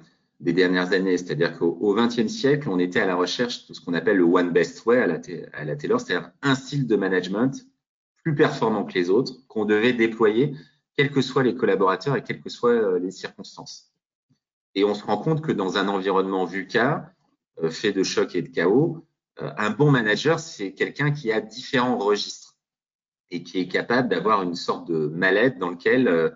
dernières années. C'est-à-dire qu'au XXe siècle, on était à la recherche de ce qu'on appelle le one best way à la, Taylor, c'est-à-dire un style de management plus performant que les autres qu'on devait déployer, quels que soient les collaborateurs et quelles que soient euh, les circonstances. Et on se rend compte que dans un environnement VUCA, euh, fait de choc et de chaos, un bon manager, c'est quelqu'un qui a différents registres et qui est capable d'avoir une sorte de mallette dans lequel euh,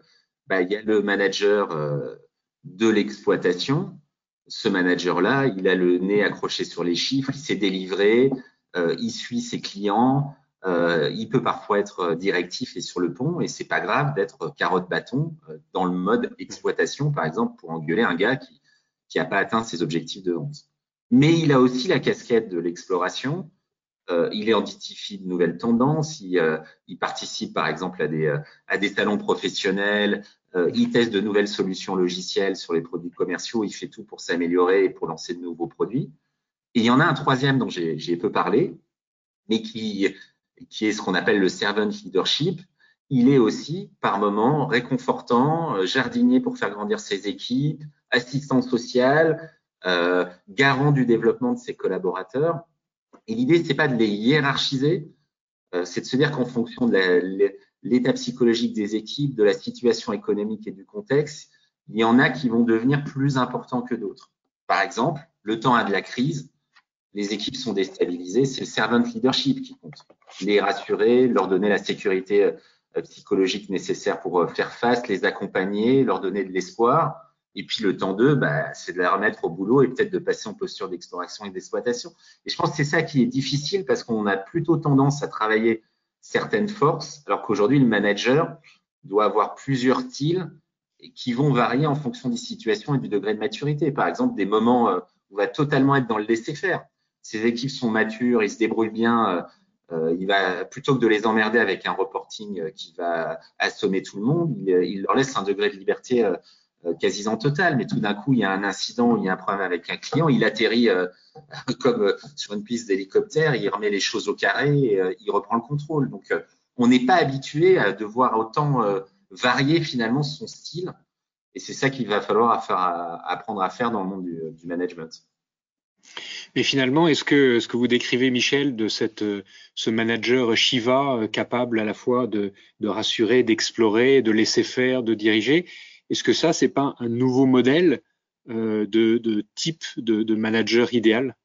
bah, il y a le manager euh, de l'exploitation. Ce manager-là, il a le nez accroché sur les chiffres, il s'est délivré, euh, il suit ses clients, il peut parfois être directif et sur le pont, et c'est pas grave d'être carotte bâton dans le mode exploitation, par exemple, pour engueuler un gars qui qui n'a pas atteint ses objectifs de vente. Mais il a aussi la casquette de l'exploration, euh, il identifie de nouvelles tendances, il, euh, il, participe par exemple à des, euh, à des salons professionnels, euh, il teste de nouvelles solutions logicielles sur les produits commerciaux, il fait tout pour s'améliorer et pour lancer de nouveaux produits. Et il y en a un troisième dont j'ai peu parlé, mais qui, qui est ce qu'on appelle le servant leadership. Il est aussi par moments réconfortant, jardinier pour faire grandir ses équipes, assistant social, garant du développement de ses collaborateurs et l'idée, c'est pas de les hiérarchiser, euh, c'est de se dire qu'en fonction de l'état psychologique des équipes, de la situation économique et du contexte, il y en a qui vont devenir plus importants que d'autres. Par exemple, le temps à de la crise, les équipes sont déstabilisées, c'est le servant leadership qui compte. Les rassurer, leur donner la sécurité euh, psychologique nécessaire pour euh, faire face, les accompagner, leur donner de l'espoir. Et puis le temps d'eux, bah, c'est de la remettre au boulot et peut-être de passer en posture d'exploration et d'exploitation. Et je pense que c'est ça qui est difficile parce qu'on a plutôt tendance à travailler certaines forces, alors qu'aujourd'hui, le manager doit avoir plusieurs styles qui vont varier en fonction des situations et du degré de maturité. Par exemple, des moments euh, où on va totalement être dans le laisser-faire. Ces équipes sont matures, ils se débrouillent bien. Euh, euh, il va plutôt que de les emmerder avec un reporting qui va assommer tout le monde, il leur laisse un degré de liberté quasiment totale, mais tout d'un coup, il y a un incident, il y a un problème avec un client, il atterrit comme sur une piste d'hélicoptère, il remet les choses au carré, il reprend le contrôle. Donc, on n'est pas habitué à devoir autant varier finalement son style. Et c'est ça qu'il va falloir apprendre à faire dans le monde du, management. Mais finalement, est-ce que ce que vous décrivez, Michel, de ce manager Shiva euh, capable à la fois de, rassurer, d'explorer, de laisser faire, de diriger, est-ce que ça, c'est pas un nouveau modèle euh, de, type de manager idéal?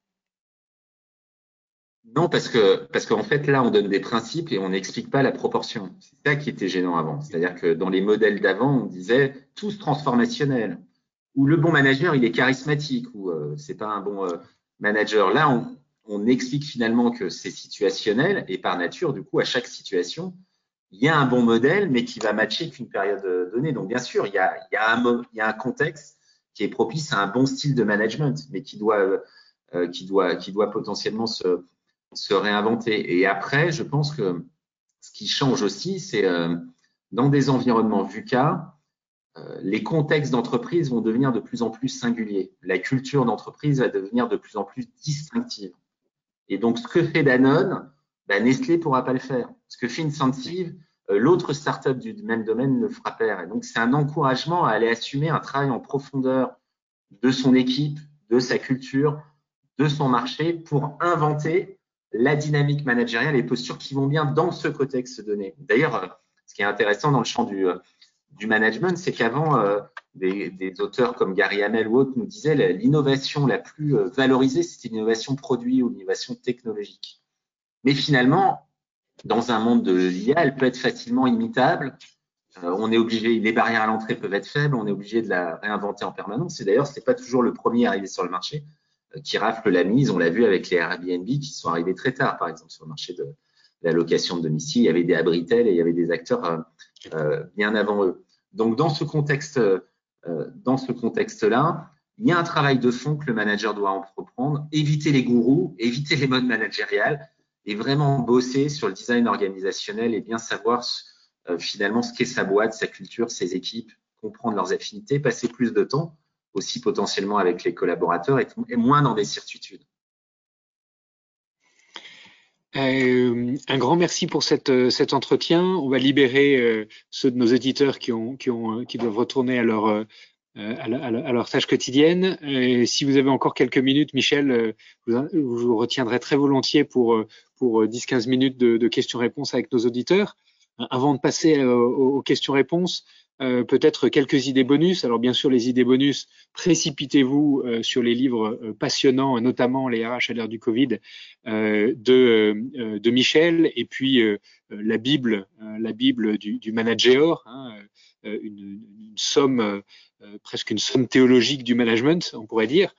Non, parce que parce qu'en fait là, on donne des principes et on n'explique pas la proportion. C'est ça qui était gênant avant. C'est-à-dire que dans les modèles d'avant, on disait tous transformationnels, ou le bon manager, il est charismatique, ou euh, c'est pas un bon euh, manager. Là, on, on explique finalement que c'est situationnel et par nature, du coup, à chaque situation, il y a un bon modèle, mais qui va matcher qu'une période euh, donnée. Donc, bien sûr, il y a, il y a, un, il y a un contexte qui est propice à un bon style de management, mais qui doit, euh, qui doit, qui doit potentiellement se se réinventer. Et après, je pense que ce qui change aussi, c'est euh, dans des environnements VUCA, euh, les contextes d'entreprise vont devenir de plus en plus singuliers. La culture d'entreprise va devenir de plus en plus distinctive. Et donc, ce que fait Danone, bah, Nestlé ne pourra pas le faire. Ce que fait Incentive, euh, l'autre startup du même domaine le fera faire. Et donc, c'est un encouragement à aller assumer un travail en profondeur de son équipe, de sa culture, de son marché pour inventer la dynamique managériale et les postures qui vont bien dans ce contexte donné. D'ailleurs, euh, ce qui est intéressant dans le champ du, euh, management, c'est qu'avant, des, des, auteurs comme Gary Hamel ou autres nous disaient l'innovation la plus valorisée, c'était l'innovation produit ou l'innovation technologique. Mais finalement, dans un monde de l'IA, elle peut être facilement imitable. on est obligé, les barrières à l'entrée peuvent être faibles, on est obligé de la réinventer en permanence. Et d'ailleurs, ce n'est pas toujours le premier à arriver sur le marché qui raflent la mise. On l'a vu avec les Airbnb qui sont arrivés très tard, par exemple, sur le marché de la location de domicile. Il y avait des Abritel et il y avait des acteurs euh, euh, bien avant eux. Donc, dans ce contexte, euh, dans ce contexte-là, il y a un travail de fond que le manager doit entreprendre, éviter les gourous, éviter les modes managériales et vraiment bosser sur le design organisationnel et bien savoir finalement ce qu'est sa boîte, sa culture, ses équipes, comprendre leurs affinités, passer plus de temps aussi potentiellement avec les collaborateurs et, moins dans des certitudes. Euh, un grand merci pour euh, cet entretien. On va libérer euh, ceux de nos éditeurs qui, doivent retourner à leur, à, à, leur tâche quotidienne. si vous avez encore quelques minutes, Michel, je vous retiendrai très volontiers pour, pour 10-15 minutes de, questions-réponses avec nos auditeurs. Avant de passer aux questions-réponses, euh, peut-être quelques idées bonus. Alors bien sûr, les idées bonus, précipitez-vous euh, sur les livres euh, passionnants, notamment les RH à l'ère du Covid de, de Michel, et puis la Bible, la Bible du, manager, hein, une, somme, presque une somme théologique du management, on pourrait dire.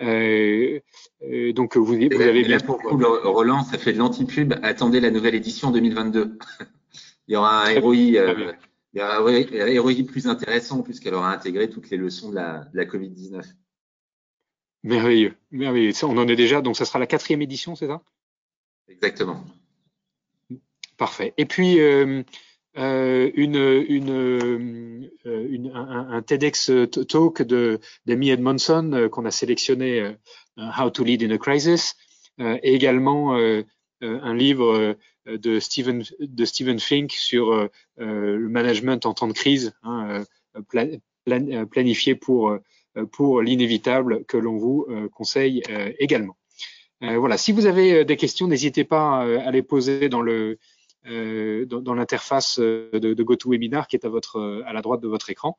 Donc vous, vous avez bien. Pour Roland, ça fait de l'anti-pub. Attendez la nouvelle édition 2022. Il y aura un héroï il y a un héroïque plus intéressant puisqu'elle aura intégré toutes les leçons de la, de la Covid-19. Merveilleux, merveilleux. on en est déjà, donc ça sera la quatrième édition, c'est ça? Exactement. Parfait. Et puis euh, euh, une, un, TEDx talk de d'Amy Edmondson euh, qu'on a sélectionné, How to Lead in a Crisis, et également un livre de Stephen, de Stephen Fink sur le management en temps de crise, hein, planifié pour, pour l'inévitable que l'on vous conseille également. voilà, si vous avez des questions, n'hésitez pas à les poser dans le dans, dans l'interface de, de GoToWebinar qui est à votre à la droite de votre écran.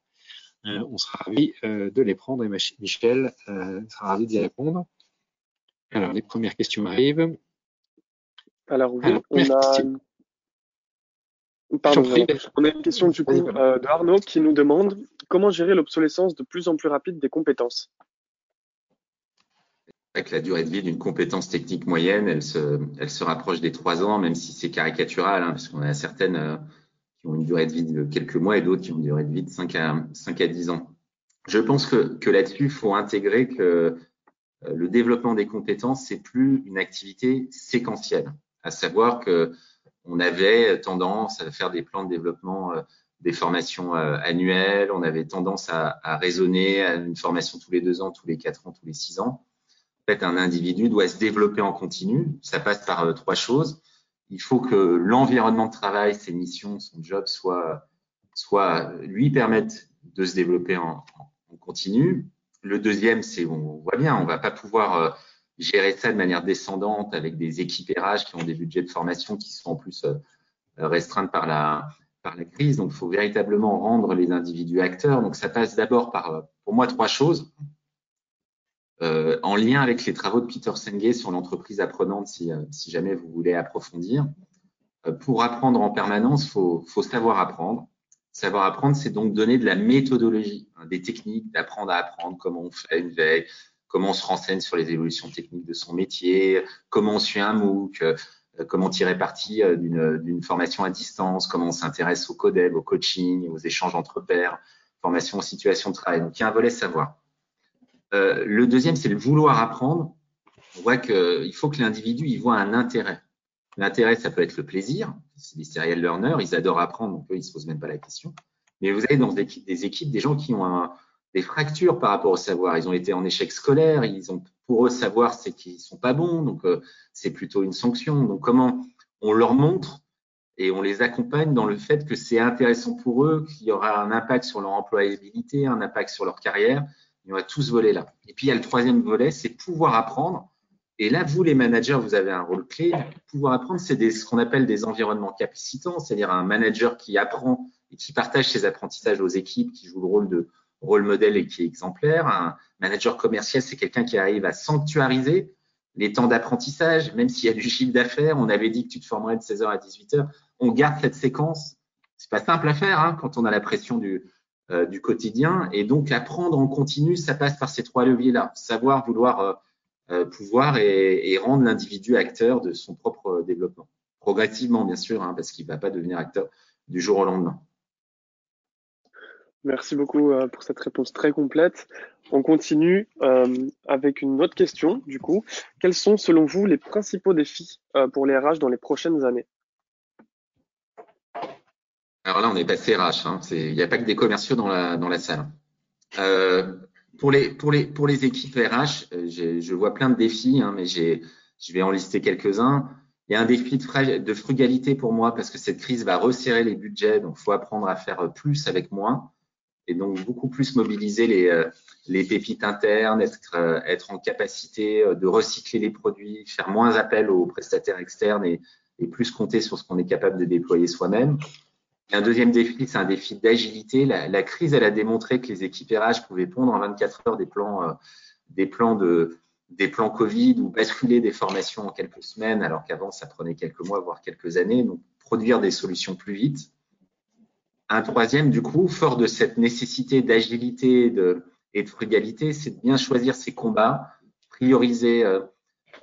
on sera ravi de les prendre et Michel sera ravi d'y répondre. Alors, les premières questions arrivent. Alors oui, on a, Pardon, on a une question du coup euh, de Arnaud qui nous demande comment gérer l'obsolescence de plus en plus rapide des compétences? La durée de vie d'une compétence technique moyenne, elle se, rapproche des trois ans, même si c'est caricatural, hein, parce qu'on a certaines euh, qui ont une durée de vie de quelques mois et d'autres qui ont une durée de vie de 5 à, 5 à 10 ans. Je pense que, que là-dessus, il faut intégrer que euh, le développement des compétences, c'est plus une activité séquentielle à savoir que on avait tendance à faire des plans de développement euh, des formations annuelles, on avait tendance à, à, raisonner à une formation tous les deux ans, tous les quatre ans, tous les six ans. Fait, un individu doit se développer en continu. Ça passe par trois choses. Il faut que l'environnement de travail, ses missions, son job, soit, soit lui permettent de se développer en, continu. Le deuxième, c'est on voit bien, on va pas pouvoir gérer ça de manière descendante avec des RH qui ont des budgets de formation qui sont en plus euh, restreintes par la, par la crise. Donc, il faut véritablement rendre les individus acteurs. Donc, ça passe d'abord par, euh, pour moi, trois choses. Euh, en lien avec les travaux de Peter Senge sur l'entreprise apprenante, si, euh, jamais vous voulez approfondir. pour apprendre en permanence, il faut, savoir apprendre. Savoir apprendre, c'est donc donner de la méthodologie, hein, des techniques d'apprendre à apprendre, comment on fait une veille, comment on se renseigne sur les évolutions techniques de son métier, comment on suit un MOOC, euh, comment tirer parti euh, d'une formation à distance, comment on s'intéresse au codeb, au coaching, aux échanges entre pairs, formation en situation de travail. Donc, il y a un volet savoir. Euh, le deuxième, c'est le vouloir apprendre. On voit qu'il faut que l'individu y voit un intérêt. L'intérêt, ça peut être le plaisir. C'est des serial learners, ils adorent apprendre, donc eux, ils se posent même pas la question. Mais vous avez dans des, équipes des gens qui ont des fractures par rapport au savoir. Ils ont été en échec scolaire, ils ont pour eux savoir c'est qu'ils sont pas bons, donc euh, c'est plutôt une sanction. Donc comment on leur montre et on les accompagne dans le fait que c'est intéressant pour eux, qu'il y aura un impact sur leur employabilité, un impact sur leur carrière. Il y aura tout ce volet-là. Et puis il y a le troisième volet, c'est pouvoir apprendre. Et là, vous, les managers, vous avez un rôle clé. Pouvoir apprendre, c'est ce qu'on appelle des environnements capacitants, c'est-à-dire un manager qui apprend et qui partage ses apprentissages aux équipes, qui joue le rôle de, rôle modèle et qui est exemplaire. Un manager commercial, c'est quelqu'un qui arrive à sanctuariser les temps d'apprentissage, même s'il y a du chiffre d'affaires. On avait dit que tu te formerais de 16h à 18h. On garde cette séquence. C'est pas simple à faire hein, quand on a la pression du, euh, du quotidien. Et donc, apprendre en continu, ça passe par ces trois leviers-là. Savoir, vouloir, euh, euh, pouvoir et, rendre l'individu acteur de son propre développement. Progressivement, bien sûr, hein, parce qu'il va pas devenir acteur du jour au lendemain. Merci beaucoup pour cette réponse très complète. On continue euh, avec une autre question, du coup. Quels sont, selon vous, les principaux défis pour les RH dans les prochaines années? Alors là, on est passé RH. Hein. Il n'y a pas que des commerciaux dans la, dans la salle. pour, les, pour, les, pour les équipes RH, je vois plein de défis, hein, mais je vais en lister quelques-uns. Il y a un défi de, frugalité pour moi parce que cette crise va resserrer les budgets, donc il faut apprendre à faire plus avec moins et donc beaucoup plus mobiliser les, euh, les pépites internes, être, euh, être en capacité euh, de recycler les produits, faire moins appel aux prestataires externes et plus compter sur ce qu'on est capable de déployer soi-même. Un deuxième défi, c'est un défi d'agilité. La, crise, a démontré que les RH pouvaient pondre en 24 heures de des plans Covid ou basculer des formations en quelques semaines, alors qu'avant ça prenait quelques mois, voire quelques années. Donc produire des solutions plus vite. Un troisième, du coup, fort de cette nécessité d'agilité et de frugalité, c'est de bien choisir ses combats, prioriser, euh,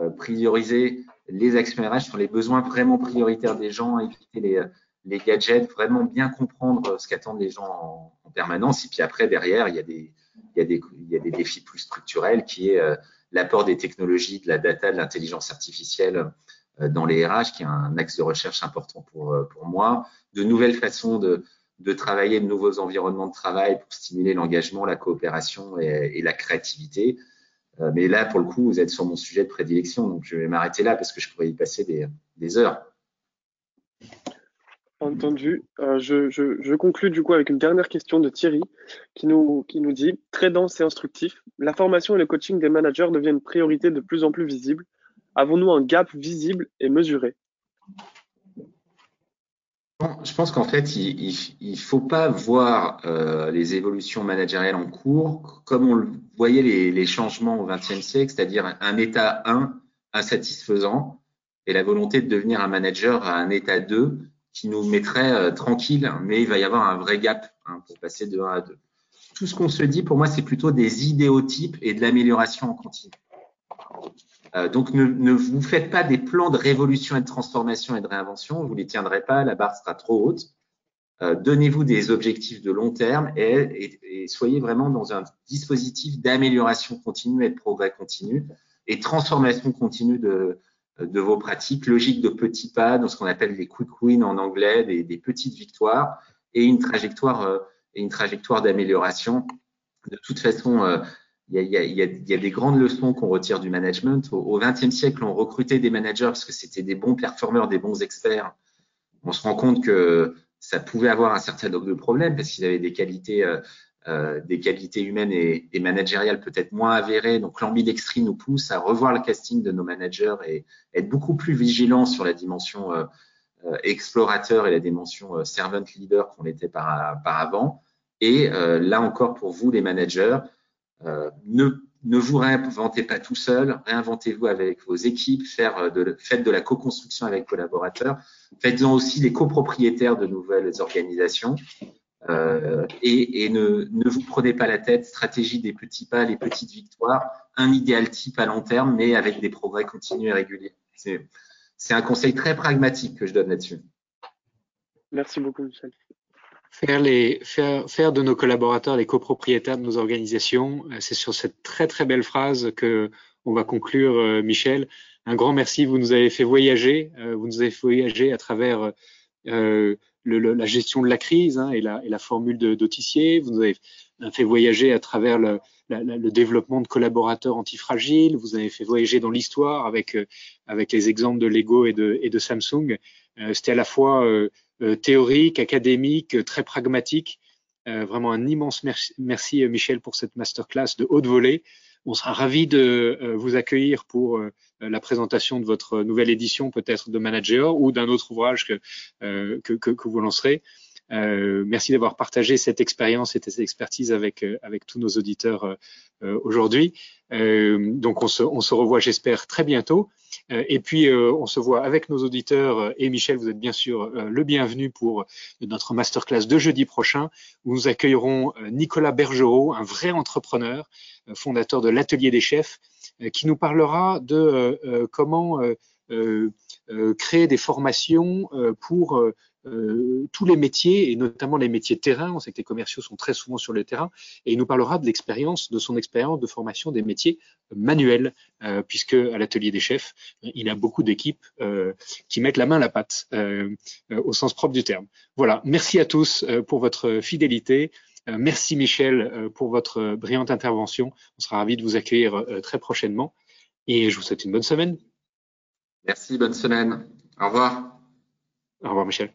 euh, prioriser les actions RH sur les besoins vraiment prioritaires des gens, éviter les, les gadgets, vraiment bien comprendre ce qu'attendent les gens en, en, permanence. Et puis après, derrière, il y a des, il y a des, il y a des défis plus structurels qui est euh, l'apport des technologies, de la data, de l'intelligence artificielle dans les RH, qui est un axe de recherche important pour, pour moi, de nouvelles façons de, de travailler de nouveaux environnements de travail pour stimuler l'engagement, la coopération et, la créativité. Euh, mais là, pour le coup, vous êtes sur mon sujet de prédilection, donc je vais m'arrêter là parce que je pourrais y passer des, des heures. Entendu. Euh, je, je, je, conclus du coup avec une dernière question de Thierry qui nous, qui nous dit très dense et instructif. La formation et le coaching des managers deviennent priorité de plus en plus visible. Avons-nous un gap visible et mesuré? Je pense qu'en fait, il ne faut pas voir euh, les évolutions managériales en cours comme on le voyait les, les changements au XXe siècle, c'est-à-dire un état 1 insatisfaisant et la volonté de devenir un manager à un état 2 qui nous mettrait euh, tranquille, mais il va y avoir un vrai gap hein, pour passer de 1 à 2. Tout ce qu'on se dit, pour moi, c'est plutôt des idéotypes et de l'amélioration en continu. Euh, donc ne, ne, vous faites pas des plans de révolution et de transformation et de réinvention, vous les tiendrez pas, la barre sera trop haute. Euh, Donnez-vous des objectifs de long terme et, et soyez vraiment dans un dispositif d'amélioration continue et de progrès continu et transformation continue de, de vos pratiques, logique de petits pas, dans ce qu'on appelle les quick wins en anglais, des, petites victoires. et une trajectoire et une trajectoire d'amélioration. De toute façon, il y a, des grandes leçons qu'on retire du management. Au XXe siècle, on recrutait des managers parce que c'était des bons performeurs, des bons experts. On se rend compte que ça pouvait avoir un certain nombre de problèmes parce qu'ils avaient des qualités, euh, euh, des qualités humaines et, et managériales peut-être moins avérées. Donc l'ambidextrie nous pousse à revoir le casting de nos managers et être beaucoup plus vigilants sur la dimension euh, euh explorateur et la dimension euh, servant leader qu'on était par, par avant. Et là encore pour vous les managers, ne ne vous réinventez pas tout seul, réinventez-vous avec vos équipes, faire de, faites de la co-construction avec collaborateurs, faites-en aussi les copropriétaires de nouvelles organisations euh, et, et ne, ne, vous prenez pas la tête, stratégie des petits pas, les petites victoires, un idéal type à long terme, mais avec des progrès continus et réguliers. C'est un conseil très pragmatique que je donne là-dessus. Merci beaucoup, Michel faire, les, faire, faire de nos collaborateurs les copropriétaires de nos organisations. Euh, c'est sur cette très très belle phrase que on va conclure, euh, Michel. Un grand merci. Vous nous avez fait voyager. Euh, vous nous avez fait voyager à travers euh, le, la gestion de la crise hein, et, la, et, la, formule d'Autissier. Vous nous avez fait voyager à travers le, le, développement de collaborateurs antifragiles. Vous avez fait voyager dans l'histoire avec, avec les exemples de Lego et de, et de Samsung. C'était à la fois euh, théorique, académique, euh, très pragmatique. Euh, vraiment un immense merci, merci, Michel pour cette masterclass de haute volée. On sera ravi de vous accueillir pour la présentation de votre nouvelle édition, peut-être de Manager ou d'un autre ouvrage que, que, que, que, vous lancerez. Euh, merci d'avoir partagé cette expérience et cette expertise avec, avec tous nos auditeurs euh, aujourd'hui. Euh, donc on se, on se revoit, j'espère, très bientôt. Euh, et puis, euh, on se voit avec nos auditeurs. Et Michel, vous êtes bien sûr le bienvenu pour notre masterclass de jeudi prochain, où nous accueillerons Nicolas Bergerot, un vrai entrepreneur, fondateur de l'Atelier des chefs, qui nous parlera de comment créer des formations pour euh, tous les métiers et notamment les métiers terrain. On sait que les commerciaux sont très souvent sur le terrain et il nous parlera de l'expérience, de son expérience de formation des métiers manuels, euh, puisque à l'atelier des chefs, il a beaucoup d'équipes euh, qui mettent la main à la pâte euh, euh, au sens propre du terme. Voilà. Merci à tous pour votre fidélité. Merci Michel pour votre brillante intervention. On sera ravis de vous accueillir très prochainement et je vous souhaite une bonne semaine. Merci, bonne semaine. Au revoir. Au revoir Michel.